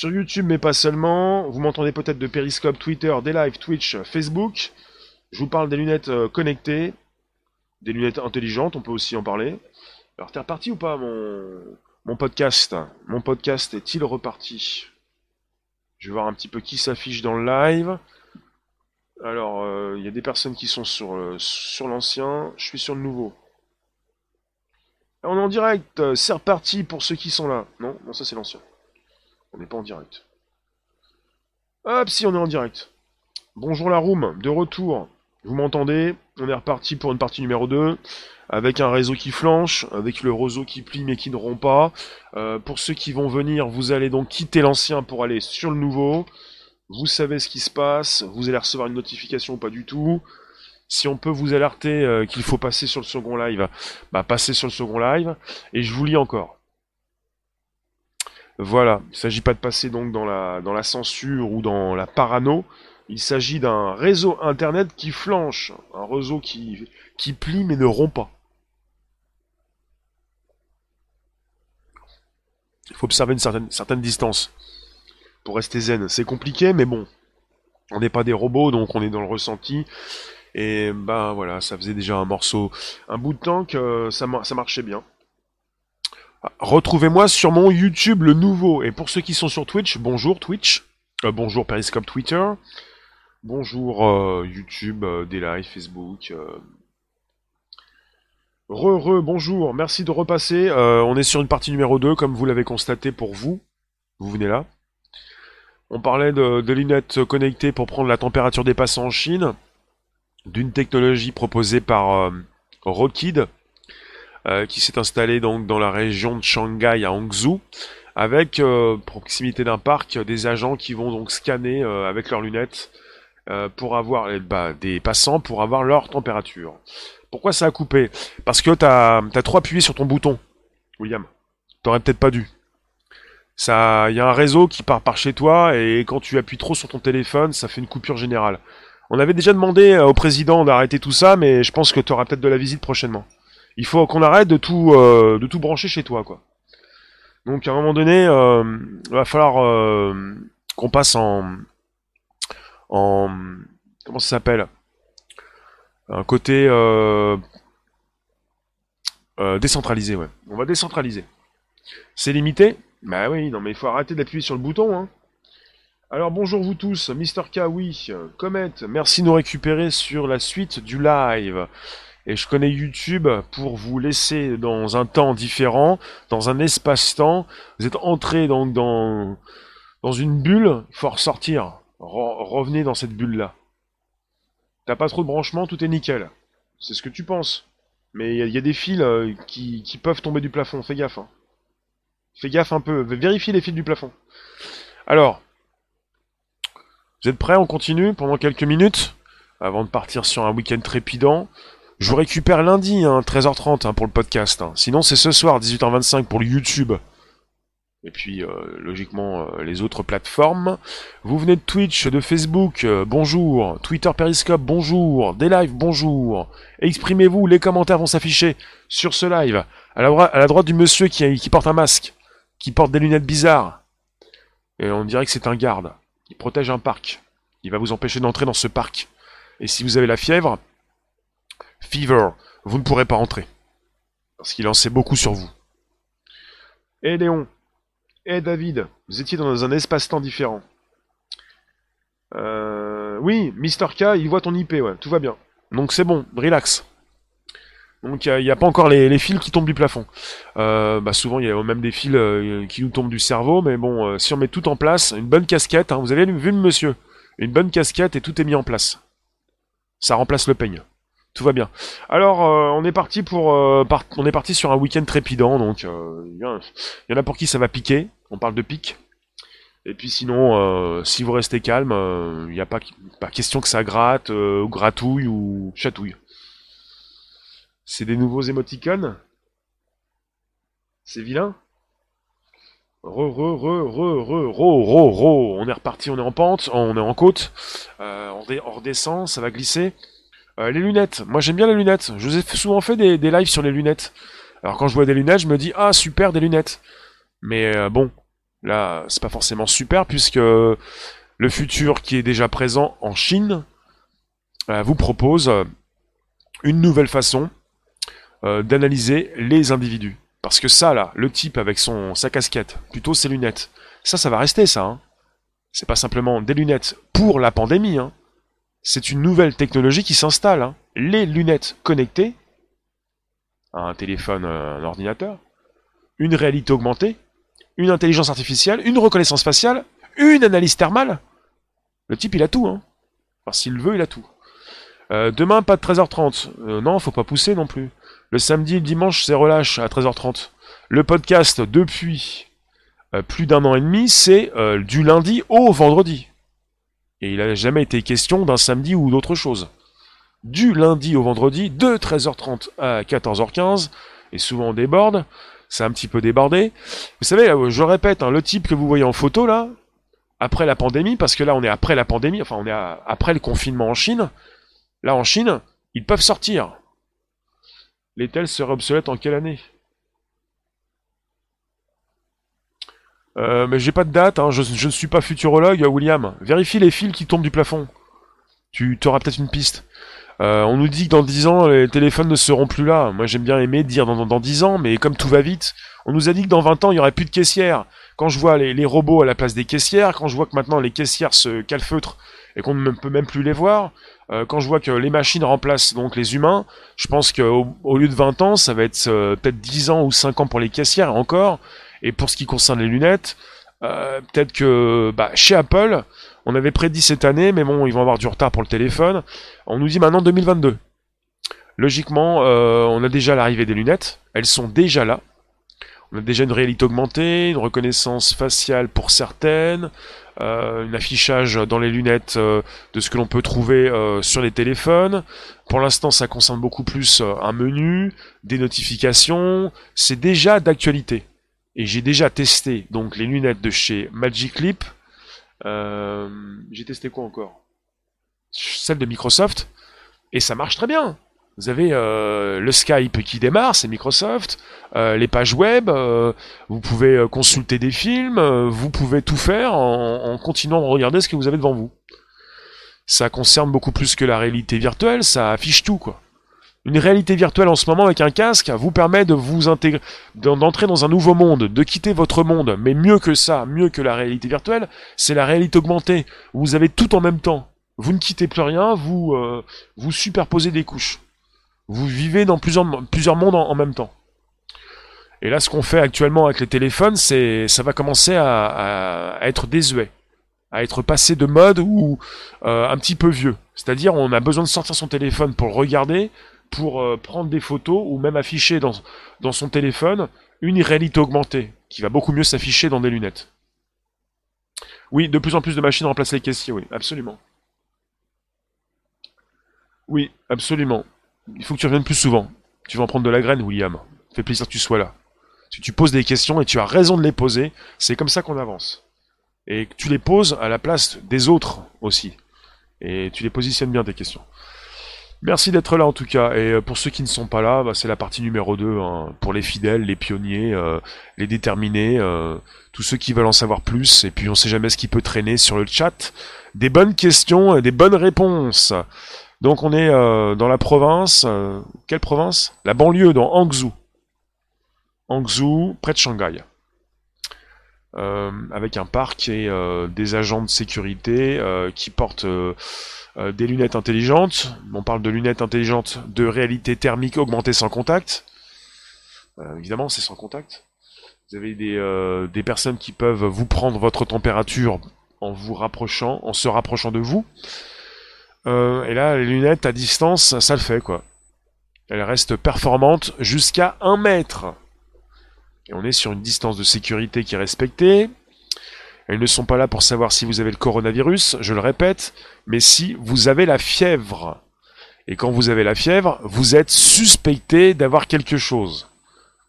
Sur YouTube, mais pas seulement. Vous m'entendez peut-être de Periscope, Twitter, des lives, Twitch, Facebook. Je vous parle des lunettes euh, connectées, des lunettes intelligentes, on peut aussi en parler. Alors, t'es reparti ou pas, mon, podcast? Mon podcast est-il reparti? Je vais voir un petit peu qui s'affiche dans le live. Alors, euh, il y a des personnes qui sont sur, euh, sur l'ancien, je suis sur le nouveau. On est en direct, c'est reparti pour ceux qui sont là. Non, non, ça c'est l'ancien. On n'est pas en direct. Hop, si, on est en direct. Bonjour la room, de retour. Vous m'entendez On est reparti pour une partie numéro 2, avec un réseau qui flanche, avec le réseau qui plie mais qui ne rompt pas. Euh, pour ceux qui vont venir, vous allez donc quitter l'ancien pour aller sur le nouveau. Vous savez ce qui se passe, vous allez recevoir une notification ou pas du tout. Si on peut vous alerter euh, qu'il faut passer sur le second live, bah passez sur le second live. Et je vous lis encore. Voilà, il ne s'agit pas de passer donc dans la, dans la censure ou dans la parano. Il s'agit d'un réseau internet qui flanche, un réseau qui, plie mais ne rompt pas. Il faut observer une certaine, distance pour rester zen. C'est compliqué, mais bon, on n'est pas des robots, donc on est dans le ressenti. Et ben voilà, ça faisait déjà un morceau, un bout de temps que ça, ça marchait bien. Retrouvez-moi sur mon YouTube le nouveau. Et pour ceux qui sont sur Twitch, bonjour Twitch. Euh, bonjour Periscope Twitter. Bonjour euh, YouTube, euh, des Facebook. Re, re, bonjour. Merci de repasser. on est sur une partie numéro 2, comme vous l'avez constaté pour vous. Vous venez là. On parlait de, de lunettes connectées pour prendre la température des passants en Chine. D'une technologie proposée par Rockid euh, qui s'est installé donc dans la région de Shanghai à Hangzhou, avec euh, proximité d'un parc des agents qui vont donc scanner euh, avec leurs lunettes pour avoir bah, des passants pour avoir leur température. Pourquoi ça a coupé? Parce que t'as as trop appuyé sur ton bouton, William. T'aurais peut-être pas dû. Ça, il y a un réseau qui part par chez toi et quand tu appuies trop sur ton téléphone, ça fait une coupure générale. On avait déjà demandé au président d'arrêter tout ça, mais je pense que tu auras peut-être de la visite prochainement. Il faut qu'on arrête de tout, euh, de tout brancher chez toi, quoi. Donc à un moment donné, euh, il va falloir euh, qu'on passe en, en, comment ça s'appelle, un côté décentralisé, ouais. On va décentraliser. C'est limité? Bah oui, non mais il faut arrêter d'appuyer sur le bouton, hein. Alors bonjour vous tous, Mister K, oui, Comet, merci de nous récupérer sur la suite du live. Et je connais YouTube pour vous laisser dans un temps différent, dans un espace-temps. Vous êtes entré dans, dans une bulle, il faut ressortir. revenez dans cette bulle-là. T'as pas trop de branchement, tout est nickel. C'est ce que tu penses. Mais il y, a des fils euh, qui, qui, peuvent tomber du plafond, fais gaffe. Hein. Fais gaffe un peu, vérifie les fils du plafond. Alors, vous êtes prêts? On continue pendant quelques minutes avant de partir sur un week-end trépidant. Je vous récupère lundi, hein, 13h30 hein, pour le podcast. Hein. Sinon, c'est ce soir, 18h25 pour le YouTube. Et puis, euh, logiquement, euh, les autres plateformes. Vous venez de Twitch, de Facebook, euh, bonjour. Twitter Periscope, bonjour. Des lives, bonjour. Exprimez-vous, les commentaires vont s'afficher sur ce live. À la, droite du monsieur qui porte un masque, qui porte des lunettes bizarres. Et on dirait que c'est un garde. Il protège un parc. Il va vous empêcher d'entrer dans ce parc. Et si vous avez la fièvre, Fever, vous ne pourrez pas entrer. Parce qu'il en sait beaucoup sur vous. Et Léon, et David, vous étiez dans un espace-temps différent. Euh, oui, Mister K, il voit ton IP, ouais, tout va bien. Donc c'est bon, relax. Donc il n'y a, pas encore les, fils qui tombent du plafond. Euh, bah, souvent il y a même des fils euh, qui nous tombent du cerveau, mais bon, si on met tout en place, une bonne casquette, hein, vous avez vu le monsieur, une bonne casquette et tout est mis en place. Ça remplace le peigne. Tout va bien. Alors, euh, on est parti pour, euh, on est parti sur un week-end trépidant, donc il euh, y, en a pour qui ça va piquer. On parle de pique. Et puis sinon, si vous restez calme, il n'y a pas, pas question que ça gratte, ou gratouille ou chatouille. C'est des nouveaux émoticônes? C'est vilain? Re, re, re, re, re, ro, ro, ro. On est reparti, on est en pente, on est en côte. on redescend, ça va glisser. Euh, les lunettes. Moi j'aime bien les lunettes. Je vous ai souvent fait des, lives sur les lunettes. Alors quand je vois des lunettes, je me dis ah super des lunettes. Mais euh, bon, Là, c'est pas forcément super puisque le futur qui est déjà présent en Chine euh, vous propose une nouvelle façon d'analyser les individus. Parce que ça, là, le type avec son sa casquette, plutôt ses lunettes, ça, ça va rester, ça. Hein. C'est pas simplement des lunettes pour la pandémie. Hein. C'est une nouvelle technologie qui s'installe. Hein. Les lunettes connectées un téléphone, un ordinateur, une réalité augmentée, une intelligence artificielle, une reconnaissance faciale, une analyse thermale. Le type, il a tout. Hein. Enfin, s'il veut, il a tout. Euh, demain, pas de 13h30. Euh, non, faut pas pousser non plus. Le samedi le dimanche, c'est relâche à 13h30. Le podcast, depuis euh, plus d'un an et demi, c'est du lundi au vendredi. Et il n'a jamais été question d'un samedi ou d'autre chose. Du lundi au vendredi, de 13h30 à 14h15, et souvent on déborde, c'est un petit peu débordé. Vous savez, je répète, hein, le type que vous voyez en photo là, après la pandémie, parce que là on est après la pandémie, enfin on est après le confinement en Chine, Là, en Chine, ils peuvent sortir. Les tels seraient obsolètes en quelle année? Euh, mais j'ai pas de date, hein. je, ne suis pas futurologue, William. Vérifie les fils qui tombent du plafond. Tu auras peut-être une piste. Euh, on nous dit que dans 10 ans, les téléphones ne seront plus là. Moi, j'aime bien aimer dire dans, dans, 10 ans, mais comme tout va vite, on nous a dit que dans 20 ans, il n'y aurait plus de caissières. Quand je vois les, robots à la place des caissières, quand je vois que maintenant les caissières se calfeutrent et qu'on ne peut même plus les voir, euh, quand je vois que les machines remplacent donc les humains, je pense qu'au au lieu de 20 ans, ça va être euh, peut-être 10 ans ou 5 ans pour les caissières encore. Et pour ce qui concerne les lunettes, euh, peut-être que bah, chez Apple, on avait prédit cette année, mais bon, ils vont avoir du retard pour le téléphone. On nous dit maintenant 2022. Logiquement, on a déjà l'arrivée des lunettes. Elles sont déjà là. On a déjà une réalité augmentée, une reconnaissance faciale pour certaines, euh, un affichage dans les lunettes euh, de ce que l'on peut trouver euh, sur les téléphones. Pour l'instant, ça concerne beaucoup plus un menu, des notifications. C'est déjà d'actualité. Et j'ai déjà testé donc les lunettes de chez Magic Leap. j'ai testé quoi encore? Celle de Microsoft. Et ça marche très bien. Vous avez euh, le Skype qui démarre, c'est Microsoft, euh, les pages web, euh, vous pouvez consulter des films, vous pouvez tout faire en, continuant de regarder ce que vous avez devant vous. Ça concerne beaucoup plus que la réalité virtuelle, ça affiche tout quoi. Une réalité virtuelle en ce moment avec un casque vous permet de vous intégrer, d'entrer dans un nouveau monde, de quitter votre monde. Mais mieux que ça, mieux que la réalité virtuelle, c'est la réalité augmentée. Vous avez tout en même temps. Vous ne quittez plus rien, vous vous superposez des couches. Vous vivez dans plusieurs, plusieurs mondes en, même temps. Et là, ce qu'on fait actuellement avec les téléphones, c'est, ça va commencer à, être désuet, à être passé de mode ou euh, un petit peu vieux. C'est-à-dire, on a besoin de sortir son téléphone pour le regarder, pour euh, prendre des photos ou même afficher dans, son téléphone une réalité augmentée, qui va beaucoup mieux s'afficher dans des lunettes. Oui, de plus en plus de machines remplacent les caissiers, oui, absolument. Oui, absolument il faut que tu reviennes plus souvent. Tu vas en prendre de la graine, William. Fait plaisir que tu sois là. Si tu poses des questions et tu as raison de les poser, c'est comme ça qu'on avance. Et tu les poses à la place des autres aussi. Et tu les positionnes bien tes questions. Merci d'être là en tout cas. Et euh, pour ceux qui ne sont pas là, bah, c'est la partie numéro 2. Hein. pour les fidèles, les pionniers, euh, les déterminés, euh, tous ceux qui veulent en savoir plus. Et puis on sait jamais ce qui peut traîner sur le chat. Des bonnes questions et des bonnes réponses. Donc on est euh, dans la province, euh, quelle province? La banlieue, dans Hangzhou. Hangzhou, près de Shanghai. Euh, avec un parc et des agents de sécurité qui portent des lunettes intelligentes. On parle de lunettes intelligentes de réalité thermique augmentée sans contact. évidemment, c'est sans contact. Vous avez des, des personnes qui peuvent vous prendre votre température en vous rapprochant, en se rapprochant de vous. Euh, et là, les lunettes à distance, ça le fait, quoi. Elles restent performantes jusqu'à 1 mètre. Et on est sur une distance de sécurité qui est respectée. Elles ne sont pas là pour savoir si vous avez le coronavirus, je le répète, mais si vous avez la fièvre. Et quand vous avez la fièvre, vous êtes suspecté d'avoir quelque chose.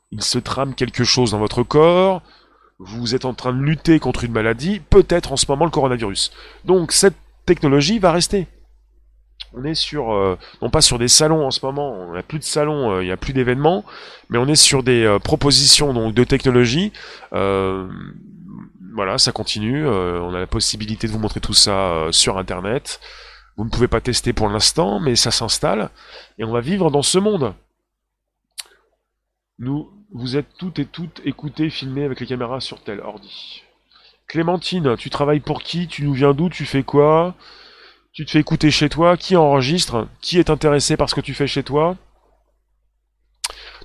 Il se trame quelque chose dans votre corps, vous êtes en train de lutter contre une maladie, peut-être en ce moment le coronavirus. Donc cette technologie va rester on est sur, euh, non pas sur des salons en ce moment, on n'a plus de salons, euh, il n'y a plus d'événements, mais on est sur des euh, propositions donc de technologie voilà, ça continue. on a la possibilité de vous montrer tout ça sur Internet. Vous ne pouvez pas tester pour l'instant, mais ça s'installe. Et on va vivre dans ce monde. Nous, vous êtes toutes et toutes écoutées, filmées avec les caméras sur tel ordi. Clémentine, tu travailles pour qui? Tu nous viens d'où? Tu fais quoi? Tu te fais écouter chez toi? Qui enregistre? Qui est intéressé par ce que tu fais chez toi?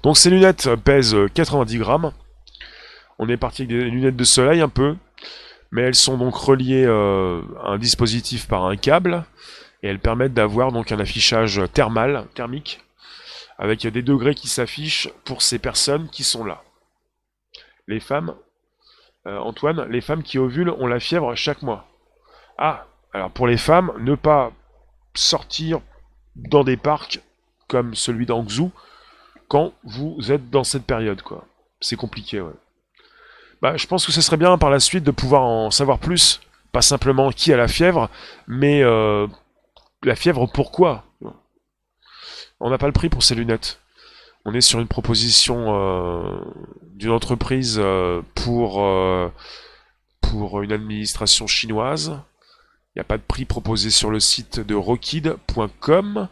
Donc ces lunettes pèsent 90 grammes. On est parti avec des lunettes de soleil un peu, mais elles sont donc reliées euh, à un dispositif par un câble et elles permettent d'avoir donc un affichage thermal, thermique, avec des degrés qui s'affichent pour ces personnes qui sont là. Les femmes, euh, Antoine, les femmes qui ovulent ont la fièvre chaque mois. Ah, alors pour les femmes, ne pas sortir dans des parcs comme celui d'Angzhou quand vous êtes dans cette période, quoi. C'est compliqué, ouais. Bah, je pense que ce serait bien par la suite de pouvoir en savoir plus. Pas simplement qui a la fièvre, mais euh, la fièvre pourquoi? On n'a pas le prix pour ces lunettes. On est sur une proposition euh, d'une entreprise euh, pour, pour une administration chinoise. Il n'y a pas de prix proposé sur le site de rockid.com.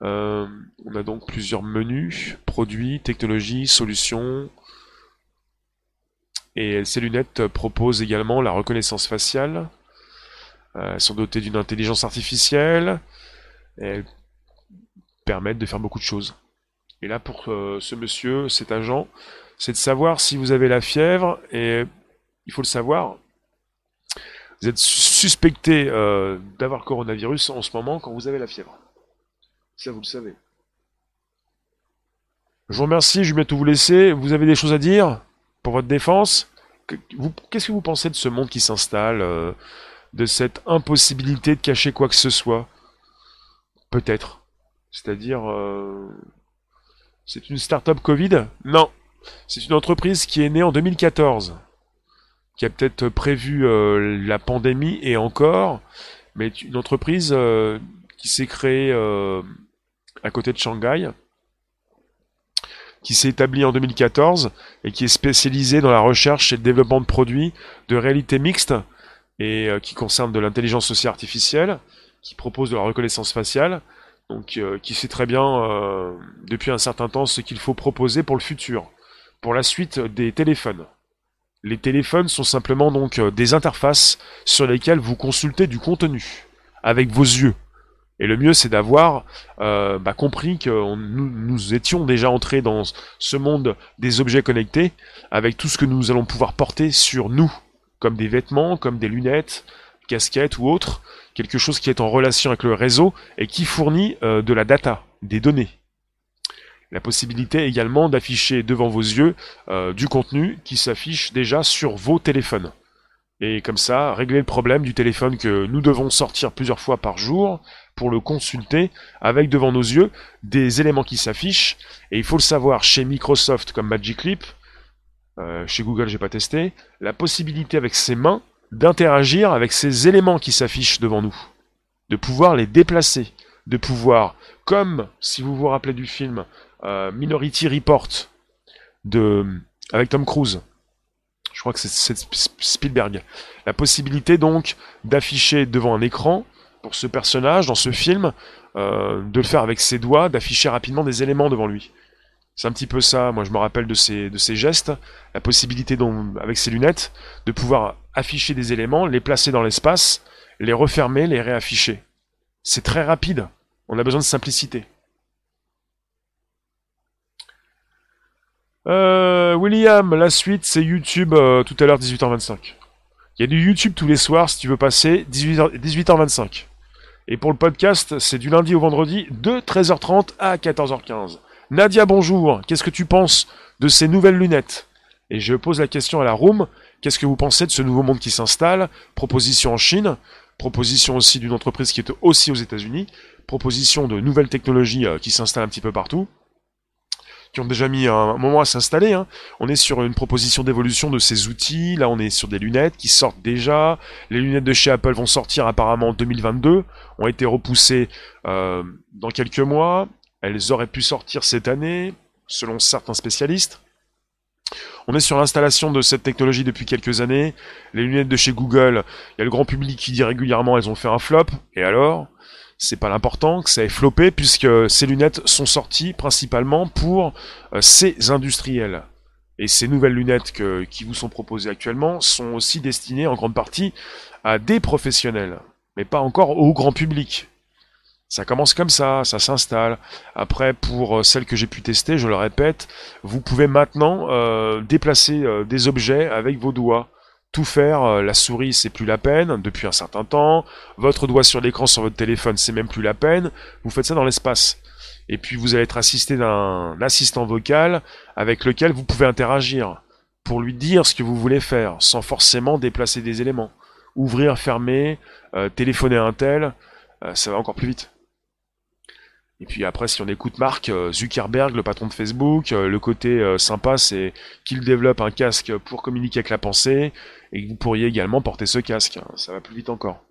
on a donc plusieurs menus, produits, technologies, solutions, et ces lunettes proposent également la reconnaissance faciale. Euh, elles sont dotées d'une intelligence artificielle. Elles permettent de faire beaucoup de choses. Et là, pour euh, ce monsieur, cet agent, c'est de savoir si vous avez la fièvre. Et il faut le savoir. Vous êtes suspecté euh, d'avoir coronavirus en ce moment quand vous avez la fièvre. Ça, vous le savez. Je vous remercie, je vais bientôt vous laisser. Vous avez des choses à dire? Pour votre défense. Qu'est-ce que vous pensez de ce monde qui s'installe, euh, de cette impossibilité de cacher quoi que ce soit? Peut-être. C'est-à-dire, euh, c'est une start-up Covid? Non. C'est une entreprise qui est née en 2014, qui a peut-être prévu euh, la pandémie et encore, mais une entreprise qui s'est créée à côté de Shanghai, qui s'est établi en 2014 et qui est spécialisé dans la recherche et le développement de produits de réalité mixte et euh, qui concerne de l'intelligence aussi artificielle, qui propose de la reconnaissance faciale, donc euh, qui sait très bien euh, depuis un certain temps ce qu'il faut proposer pour le futur, pour la suite des téléphones. Les téléphones sont simplement donc des interfaces sur lesquelles vous consultez du contenu avec vos yeux. Et le mieux, c'est d'avoir euh, bah, compris que nous, étions déjà entrés dans ce monde des objets connectés, avec tout ce que nous allons pouvoir porter sur nous, comme des vêtements, comme des lunettes, casquettes ou autres, quelque chose qui est en relation avec le réseau et qui fournit euh, de la data, des données. La possibilité également d'afficher devant vos yeux euh, du contenu qui s'affiche déjà sur vos téléphones. Et comme ça, régler le problème du téléphone que nous devons sortir plusieurs fois par jour, pour le consulter avec devant nos yeux des éléments qui s'affichent. Et il faut le savoir, chez Microsoft comme Magic Leap, euh, chez Google j'ai pas testé, la possibilité avec ses mains d'interagir avec ces éléments qui s'affichent devant nous, de pouvoir les déplacer, de pouvoir, comme si vous vous rappelez du film euh, Minority Report de avec Tom Cruise, je crois que c'est Spielberg, la possibilité donc d'afficher devant un écran pour ce personnage, dans ce film, euh, de le faire avec ses doigts, d'afficher rapidement des éléments devant lui. C'est un petit peu ça, moi je me rappelle de ces, de ces gestes, la possibilité donc, avec ses lunettes, de pouvoir afficher des éléments, les placer dans l'espace, les refermer, les réafficher. C'est très rapide, on a besoin de simplicité. Euh, William, la suite c'est YouTube euh, tout à l'heure 18h25. Il y a du YouTube tous les soirs si tu veux passer 18h, 18h25. Et pour le podcast, c'est du lundi au vendredi de 13h30 à 14h15. Nadia, bonjour. Qu'est-ce que tu penses de ces nouvelles lunettes? Et je pose la question à la room. Qu'est-ce que vous pensez de ce nouveau monde qui s'installe? Proposition en Chine, proposition aussi d'une entreprise qui est aussi aux États-Unis, proposition de nouvelles technologies euh, qui s'installent un petit peu partout qui ont déjà mis un moment à s'installer. Hein. On est sur une proposition d'évolution de ces outils. Là, on est sur des lunettes qui sortent déjà. Les lunettes de chez Apple vont sortir apparemment en 2022, ont été repoussées euh, dans quelques mois. Elles auraient pu sortir cette année, selon certains spécialistes. On est sur l'installation de cette technologie depuis quelques années. Les lunettes de chez Google, il y a le grand public qui dit régulièrement elles ont fait un flop. Et alors? C'est pas l'important que ça ait floppé puisque ces lunettes sont sorties principalement pour euh, ces industriels. Et ces nouvelles lunettes qui vous sont proposées actuellement sont aussi destinées en grande partie à des professionnels, mais pas encore au grand public. Ça commence comme ça, ça s'installe. Après, pour euh, celles que j'ai pu tester, je le répète, vous pouvez maintenant euh, déplacer des objets avec vos doigts tout faire, euh, la souris c'est plus la peine depuis un certain temps, votre doigt sur l'écran sur votre téléphone c'est même plus la peine, vous faites ça dans l'espace. Et puis vous allez être assisté d'un assistant vocal avec lequel vous pouvez interagir pour lui dire ce que vous voulez faire sans forcément déplacer des éléments. Ouvrir, fermer, euh, téléphoner à un tel, euh, ça va encore plus vite. Et puis après, si on écoute Mark Zuckerberg, le patron de Facebook, le côté sympa, c'est qu'il développe un casque pour communiquer avec la pensée, et que vous pourriez également porter ce casque. Hein, ça va plus vite encore.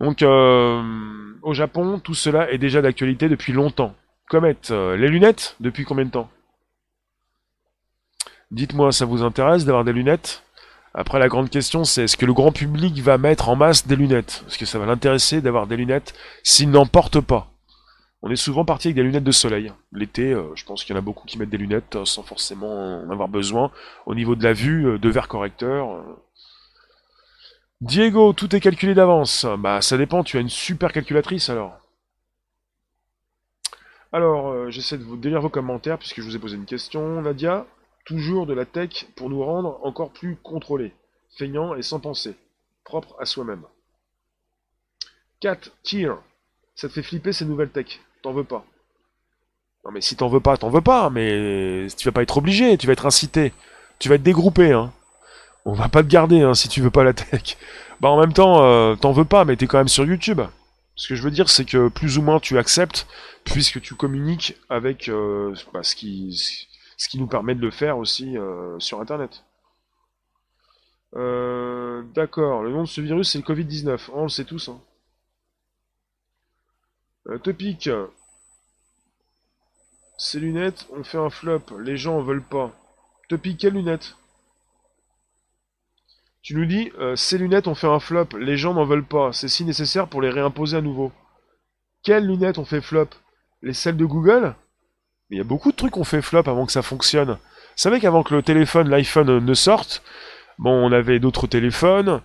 Donc, euh, au Japon, tout cela est déjà d'actualité depuis longtemps. Comet, euh, les lunettes, depuis combien de temps? Dites-moi, ça vous intéresse d'avoir des lunettes? Après, la grande question, c'est est-ce que le grand public va mettre en masse des lunettes? Est-ce que ça va l'intéresser d'avoir des lunettes s'il n'en porte pas? On est souvent parti avec des lunettes de soleil. L'été, euh, je pense qu'il y en a beaucoup qui mettent des lunettes euh, sans forcément en avoir besoin. Au niveau de la vue, euh, de verre correcteur. Diego, tout est calculé d'avance. Bah ça dépend, tu as une super calculatrice alors. Alors, j'essaie de vous délire vos commentaires puisque je vous ai posé une question. Nadia, toujours de la tech pour nous rendre encore plus contrôlés, feignants et sans penser, propre à soi-même. 4. Tier, ça te fait flipper ces nouvelles tech t'en veux pas. Non mais si t'en veux pas, t'en veux pas, mais tu vas pas être obligé, tu vas être incité. Tu vas être dégroupé, hein. On va pas te garder, hein, si tu veux pas la tech. Bah en même temps, euh, t'en veux pas, mais t'es quand même sur YouTube. Ce que je veux dire, c'est que plus ou moins tu acceptes, puisque tu communiques avec euh, bah, ce, qui, ce qui nous permet de le faire aussi euh, sur Internet. D'accord, le nom de ce virus c'est le Covid-19. on le sait tous. Hein. Euh, Topic. Ces lunettes ont fait un flop. Les gens en veulent pas. Topic, quelles lunettes Tu nous dis, euh, ces lunettes ont fait un flop. Les gens n'en veulent pas. C'est si nécessaire pour les réimposer à nouveau. Quelles lunettes ont fait flop? Les celles de Google? Il y a beaucoup de trucs ont fait flop avant que ça fonctionne. Vous savez qu'avant que le téléphone, l'iPhone ne sorte, bon, on avait d'autres téléphones,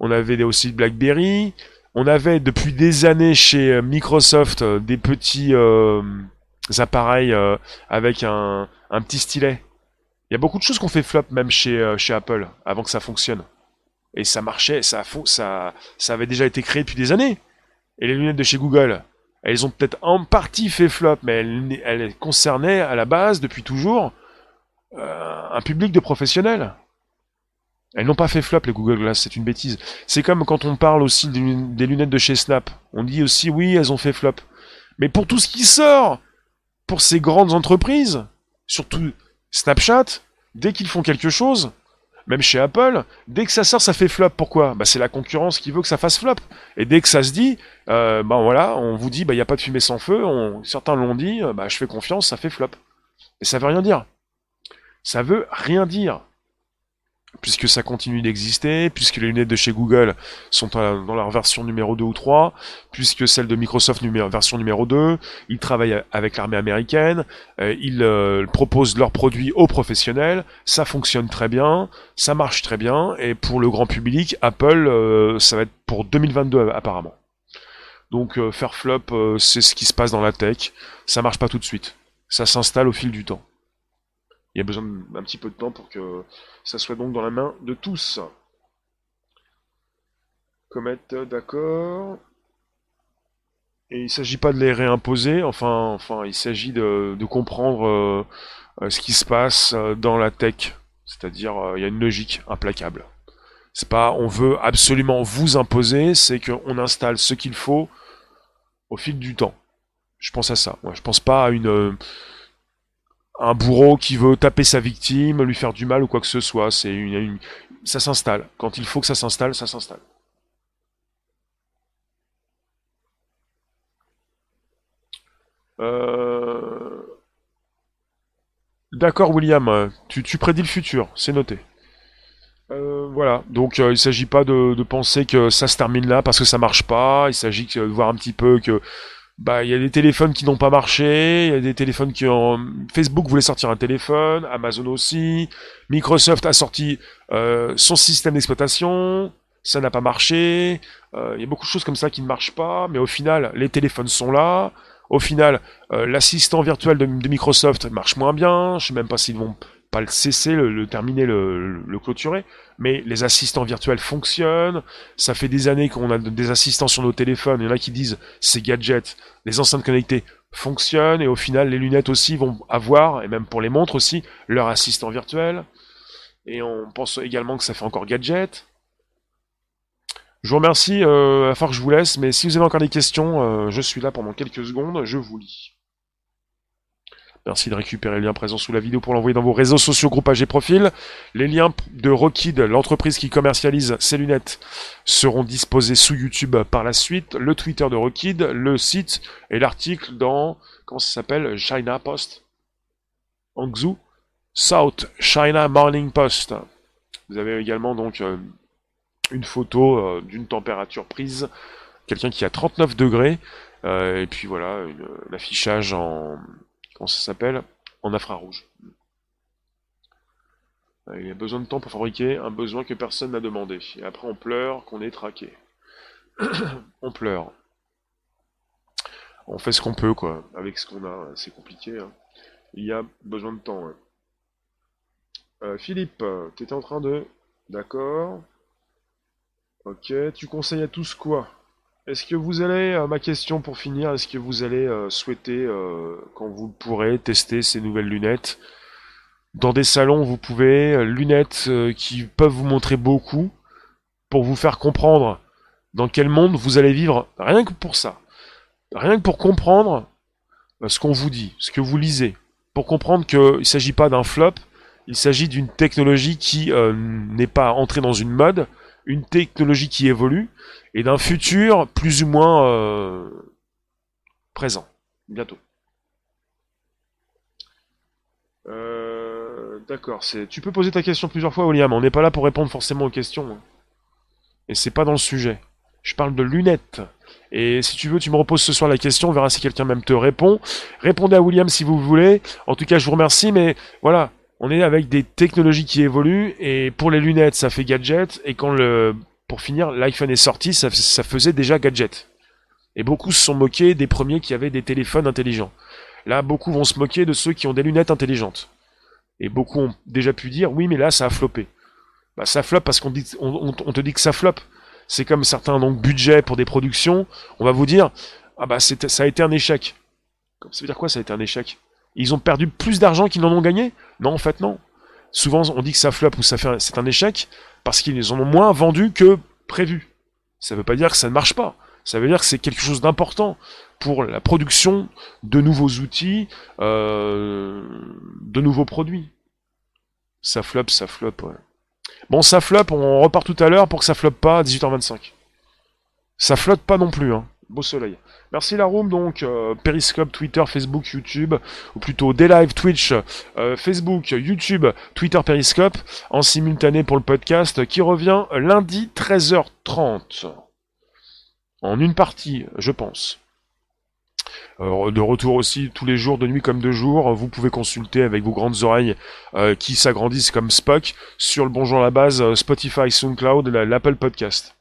on avait aussi BlackBerry, on avait depuis des années chez euh, Microsoft euh, des petits euh, appareils avec un, petit stylet. Il y a beaucoup de choses qu'on fait flop même chez, Apple avant que ça fonctionne. Et ça marchait, ça, ça, ça avait déjà été créé depuis des années. Et les lunettes de chez Google, elles ont peut-être en partie fait flop, mais elles, concernaient à la base, depuis toujours, un public de professionnels. Elles n'ont pas fait flop les Google Glass, c'est une bêtise. C'est comme quand on parle aussi des lunettes de chez Snap. On dit aussi oui, elles ont fait flop. Mais pour tout ce qui sort, pour ces grandes entreprises, surtout Snapchat, dès qu'ils font quelque chose, même chez Apple, dès que ça sort, ça fait flop. Pourquoi? Bah, C'est la concurrence qui veut que ça fasse flop. Et dès que ça se dit, ben voilà, on vous dit, il bah, n'y a pas de fumée sans feu. certains l'ont dit, bah, je fais confiance, ça fait flop. Et ça veut rien dire. Ça veut rien dire puisque ça continue d'exister, puisque les lunettes de chez Google sont dans leur version numéro 2 ou 3, puisque celles de Microsoft version numéro 2, ils travaillent avec l'armée américaine, euh, ils euh, proposent leurs produits aux professionnels, ça fonctionne très bien, ça marche très bien, et pour le grand public, Apple, euh, ça va être pour 2022 apparemment. Donc faire flop, c'est ce qui se passe dans la tech, ça marche pas tout de suite, ça s'installe au fil du temps. Il y a besoin d'un petit peu de temps pour que ça soit donc dans la main de tous. Comet, d'accord. Et il ne s'agit pas de les réimposer, enfin, enfin il s'agit de, comprendre euh, euh, ce qui se passe euh, dans la tech. C'est-à-dire, il y a une logique implacable. C'est pas on veut absolument vous imposer, c'est qu'on installe ce qu'il faut au fil du temps. Je pense à ça. Moi, je pense pas à une un bourreau qui veut taper sa victime, lui faire du mal ou quoi que ce soit. C'est une, ça s'installe. Quand il faut que ça s'installe, ça s'installe. Euh, D'accord, William. Tu, prédis le futur, c'est noté. Euh, voilà, donc euh, il s'agit pas de, penser que ça se termine là parce que ça marche pas. Il s'agit de voir un petit peu que bah il y a des téléphones qui n'ont pas marché, il y a des téléphones qui ont Facebook voulait sortir un téléphone, Amazon aussi, Microsoft a sorti euh, son système d'exploitation, ça n'a pas marché. Euh, il y a beaucoup de choses comme ça qui ne marchent pas, mais au final les téléphones sont là. Au final, euh, l'assistant virtuel de, de, Microsoft marche moins bien. Je sais même pas s'ils vont pas le cesser, le, terminer, le, clôturer, mais les assistants virtuels fonctionnent. Ça fait des années qu'on a des assistants sur nos téléphones. Il y en a qui disent ces gadgets, les enceintes connectées fonctionnent et au final les lunettes aussi vont avoir, et même pour les montres aussi, leur assistant virtuel. Et on pense également que ça fait encore gadget. Je vous remercie, euh, à que je vous laisse, mais si vous avez encore des questions, euh, je suis là pendant quelques secondes, je vous lis. Merci de récupérer le lien présent sous la vidéo pour l'envoyer dans vos réseaux sociaux, groupages et profils. Les liens de Rockid, l'entreprise qui commercialise ces lunettes, seront disposés sous YouTube par la suite. Le Twitter de Rockid, le site et l'article dans, comment ça s'appelle, China Post Hangzhou South China Morning Post. Vous avez également donc euh, une photo euh, d'une température prise, quelqu'un qui a 39 degrés, euh, et puis voilà, l'affichage en ça s'appelle? En infrarouge. Il y a besoin de temps pour fabriquer un besoin que personne n'a demandé. Et après on pleure qu'on est traqué. on pleure. On fait ce qu'on peut, quoi, avec ce qu'on a. C'est compliqué. Hein. Il y a besoin de temps. Euh, Philippe, tu étais en train de... D'accord. Ok, tu conseilles à tous quoi? Est-ce que vous allez, euh, ma question pour finir, est-ce que vous allez euh, souhaiter, euh, quand vous pourrez, tester ces nouvelles lunettes? Dans des salons, vous pouvez, lunettes qui peuvent vous montrer beaucoup, pour vous faire comprendre dans quel monde vous allez vivre, rien que pour ça. Rien que pour comprendre ce qu'on vous dit, ce que vous lisez. Pour comprendre qu'il ne s'agit pas d'un flop, il s'agit d'une technologie qui n'est pas entrée dans une mode, une technologie qui évolue, et d'un futur plus ou moins euh, présent, bientôt. Euh, D'accord, tu peux poser ta question plusieurs fois, William. On n'est pas là pour répondre forcément aux questions. Hein. Et c'est pas dans le sujet. Je parle de lunettes. Et si tu veux, tu me reposes ce soir la question, on verra si quelqu'un même te répond. Répondez à William si vous voulez. En tout cas, je vous remercie, mais voilà, on est avec des technologies qui évoluent, et pour les lunettes, ça fait gadget, et quand le pour finir, l'iPhone est sorti, ça, faisait déjà gadget. Et beaucoup se sont moqués des premiers qui avaient des téléphones intelligents. Là, beaucoup vont se moquer de ceux qui ont des lunettes intelligentes. Et beaucoup ont déjà pu dire, oui, mais là, ça a floppé. Bah, ça floppe parce qu'on on, te dit que ça floppe. C'est comme certains donc budgets pour des productions. On va vous dire, ah bah ça a été un échec. Ça veut dire quoi, ça a été un échec? Ils ont perdu plus d'argent qu'ils n'en ont gagné? Non, en fait, non. Souvent, on dit que ça floppe ou ça c'est un échec parce qu'ils en ont moins vendu que prévu. Ça ne veut pas dire que ça ne marche pas. Ça veut dire que c'est quelque chose d'important pour la production de nouveaux outils, euh, de nouveaux produits. Ça floppe, ça floppe, ouais. Bon, ça floppe, on repart tout à l'heure pour que ça floppe pas à 18h25. Ça flotte pas non plus, hein. Beau soleil. Merci la donc euh, Periscope, Twitter, Facebook, YouTube, ou plutôt des live Twitch, euh, Facebook, YouTube, Twitter, Periscope, en simultané pour le podcast qui revient lundi 13h30. En une partie, je pense. Euh, de retour aussi tous les jours, de nuit comme de jour. Vous pouvez consulter avec vos grandes oreilles qui s'agrandissent comme Spock sur le Bonjour à la base, Spotify, SoundCloud, l'Apple Podcast.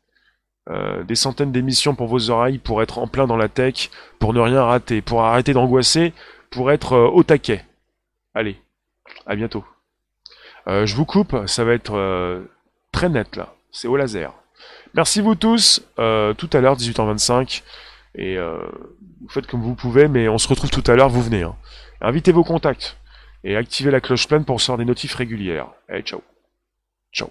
Euh, des centaines d'émissions pour vos oreilles, pour être en plein dans la tech, pour ne rien rater, pour arrêter d'angoisser, pour être euh, au taquet. Allez, à bientôt. Euh, je vous coupe, ça va être très net là, c'est au laser. Merci vous tous, tout à l'heure 18h25, et vous faites comme vous pouvez, mais on se retrouve tout à l'heure, vous venez. Hein. Invitez vos contacts, et activez la cloche pleine pour recevoir des notifs régulières. Allez, ciao. Ciao.